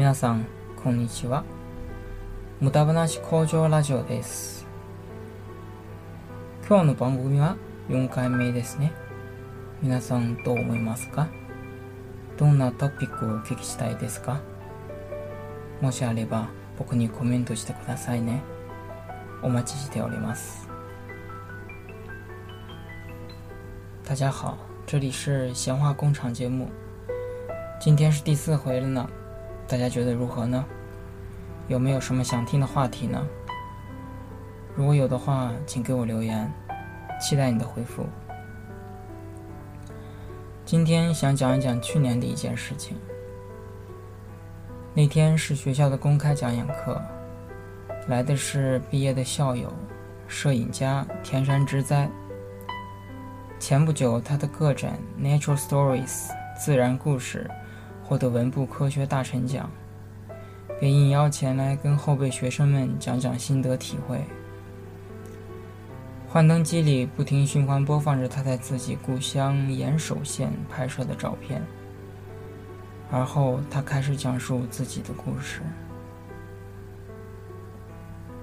皆さんこんにちは。無駄話工場ラジオです。今日の番組は4回目ですね。皆さんどう思いますか？どんなトピックをお聞きしたいですか？もしあれば僕にコメントしてくださいね。お待ちしております。大家好，这里是闲话工厂节目，今天是第四回了呢，大家觉得如何呢？有没有什么想听的话题呢？如果有的话，请给我留言，期待你的回复。今天想讲一讲去年的一件事情。那天是学校的公开讲演课，来的是毕业的校友，摄影家田山之哉。前不久，他的个展《Natural Stories》自然故事获得文部科学大臣奖，便应邀前来跟后辈学生们讲讲心得体会。幻灯机里不停循环播放着他在自己故乡岩手县拍摄的照片，而后他开始讲述自己的故事。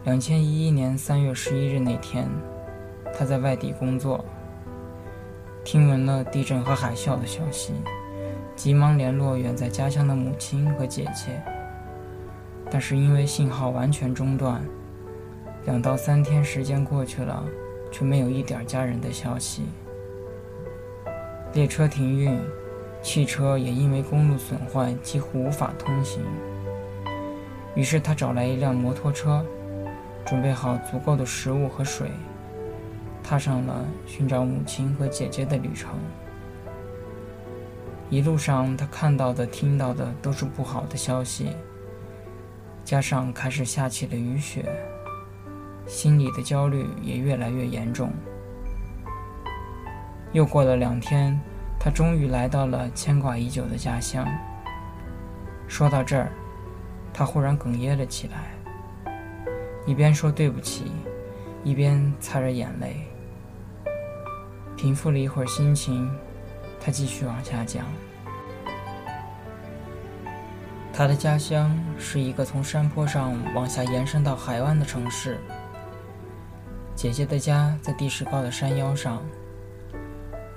两千一一年三月十一日那天，他在外地工作。听闻了地震和海啸的消息，急忙联络远在家乡的母亲和姐姐，但是因为信号完全中断，两到三天时间过去了，却没有一点家人的消息。列车停运，汽车也因为公路损坏几乎无法通行。于是他找来一辆摩托车，准备好足够的食物和水。踏上了寻找母亲和姐姐的旅程。一路上，他看到的、听到的都是不好的消息，加上开始下起了雨雪，心里的焦虑也越来越严重。又过了两天，他终于来到了牵挂已久的家乡。说到这儿，他忽然哽咽了起来，一边说对不起，一边擦着眼泪。平复了一会儿心情，他继续往下讲。他的家乡是一个从山坡上往下延伸到海湾的城市。姐姐的家在地势高的山腰上，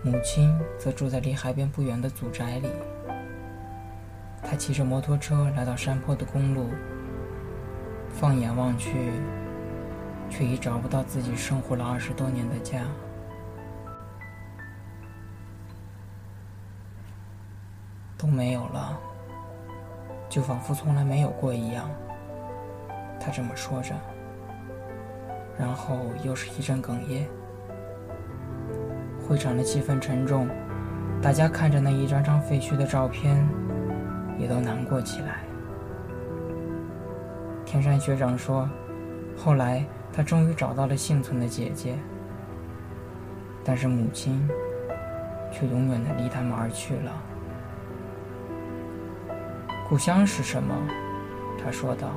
母亲则住在离海边不远的祖宅里。他骑着摩托车来到山坡的公路，放眼望去，却已找不到自己生活了二十多年的家。都没有了，就仿佛从来没有过一样。他这么说着，然后又是一阵哽咽。会场的气氛沉重，大家看着那一张张废墟的照片，也都难过起来。天山学长说，后来他终于找到了幸存的姐姐，但是母亲却永远的离他们而去了。故乡是什么？他说道：“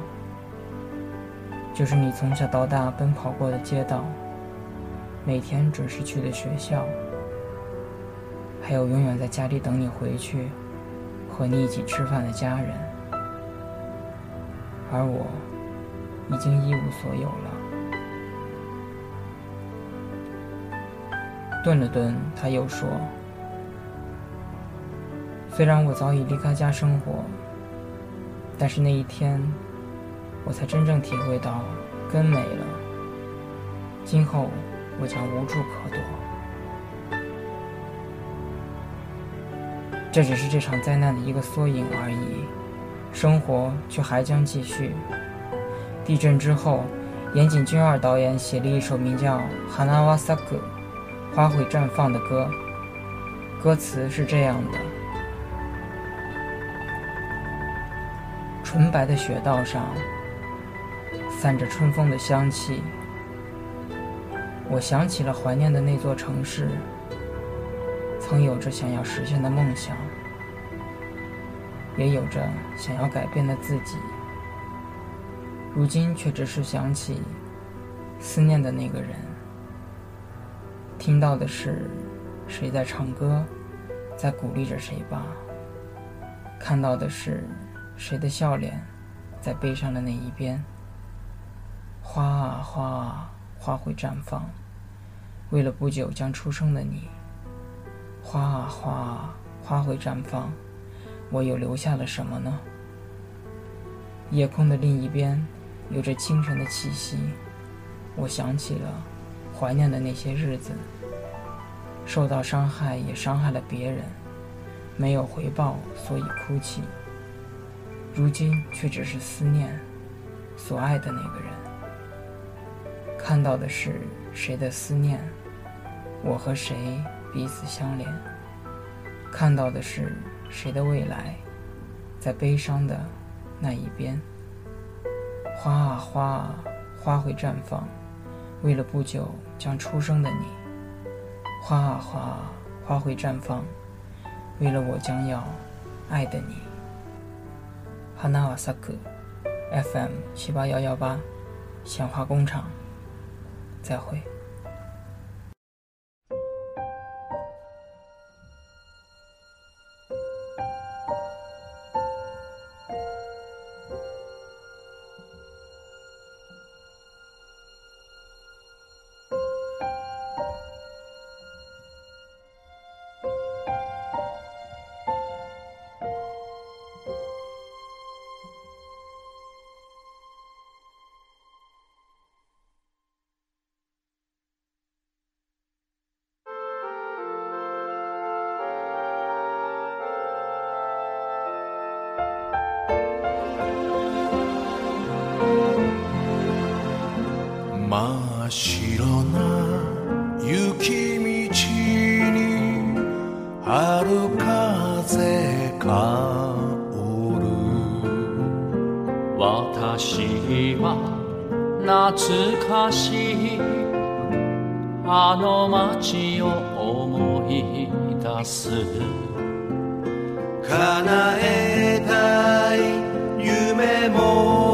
就是你从小到大奔跑过的街道，每天准时去的学校，还有永远在家里等你回去，和你一起吃饭的家人。而我，已经一无所有了。”顿了顿，他又说：“虽然我早已离开家生活。”但是那一天，我才真正体会到根没了，今后我将无处可躲。这只是这场灾难的一个缩影而已，生活却还将继续。地震之后，岩井俊二导演写了一首名叫《Hanawa Saku》花卉绽放的歌，歌词是这样的。纯白的雪道上，散着春风的香气。我想起了怀念的那座城市，曾有着想要实现的梦想，也有着想要改变的自己。如今却只是想起思念的那个人，听到的是谁在唱歌，在鼓励着谁吧。看到的是谁的笑脸在悲伤的那一边？花啊花啊，花会绽放，为了不久将出生的你。花啊花啊，花会绽放，我又留下了什么呢？夜空的另一边，有着清晨的气息。我想起了怀念的那些日子，受到伤害也伤害了别人，没有回报，所以哭泣。如今却只是思念所爱的那个人。看到的是谁的思念？我和谁彼此相连？看到的是谁的未来？在悲伤的那一边。花啊花啊，花会绽放，为了不久将出生的你。花啊花啊，花会绽放，为了我将要爱的你。哈纳瓦萨克，FM 七八幺幺八，鲜花工厂，再会。白な雪道に春風香る私は懐かしいあの街を思い出す。叶えたい夢も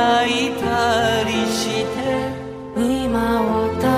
泣いたりして。今私